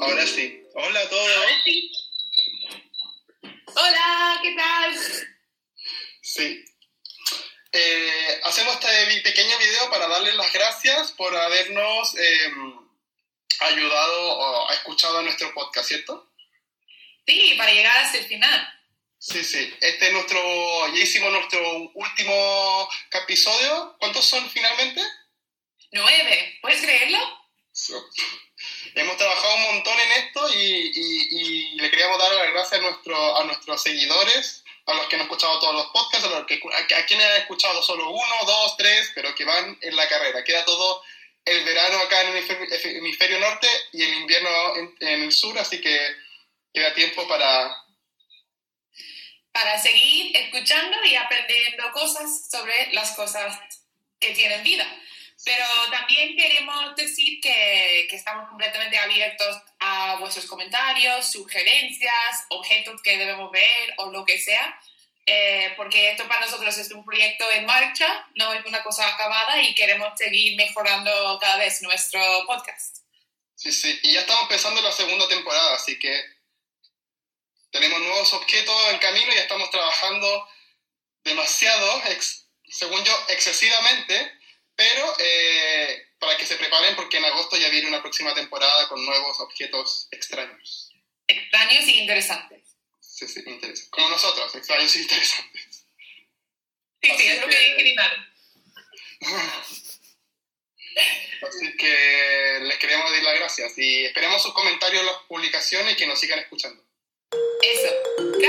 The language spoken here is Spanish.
Ahora sí. Hola a todos. Hola, ¿qué tal? Sí. Eh, hacemos este pequeño video para darles las gracias por habernos em, ayudado o escuchado a nuestro podcast, ¿cierto? Sí, para llegar hasta el final. Sí, sí. Este es nuestro, ya hicimos nuestro último episodio. ¿Cuántos son finalmente? Nueve, ¿puedes creer? Un montón en esto y, le queríamos dar las gracias a, nuestro, a nuestros seguidores, a los que han escuchado todos los podcasts, a, los que, a, quienes han escuchado solo uno, dos, tres, pero que van en la carrera. Queda todo el verano acá en el hemisferio norte y el invierno en el sur, así que queda tiempo para, para seguir escuchando y aprendiendo cosas sobre las cosas que tienen vida. Pero también queremos decir que, estamos completamente abiertos a vuestros comentarios, sugerencias, objetos que debemos ver o lo que sea, eh, porque esto para nosotros es un proyecto en marcha, no es una cosa acabada y queremos seguir mejorando cada vez nuestro podcast. Sí, sí, y ya estamos empezando la segunda temporada, así que tenemos nuevos objetos en camino y estamos trabajando demasiado, según yo, excesivamente, pero eh, para que se preparen porque en agosto ya viene una próxima temporada con nuevos objetos extraños. Extraños y interesantes. Sí, sí, interesantes. Como nosotros, extraños y interesantes. Sí, sí, es lo que dije Así que les queremos dar las gracias y esperemos sus comentarios en las publicaciones y que nos sigan escuchando. Eso.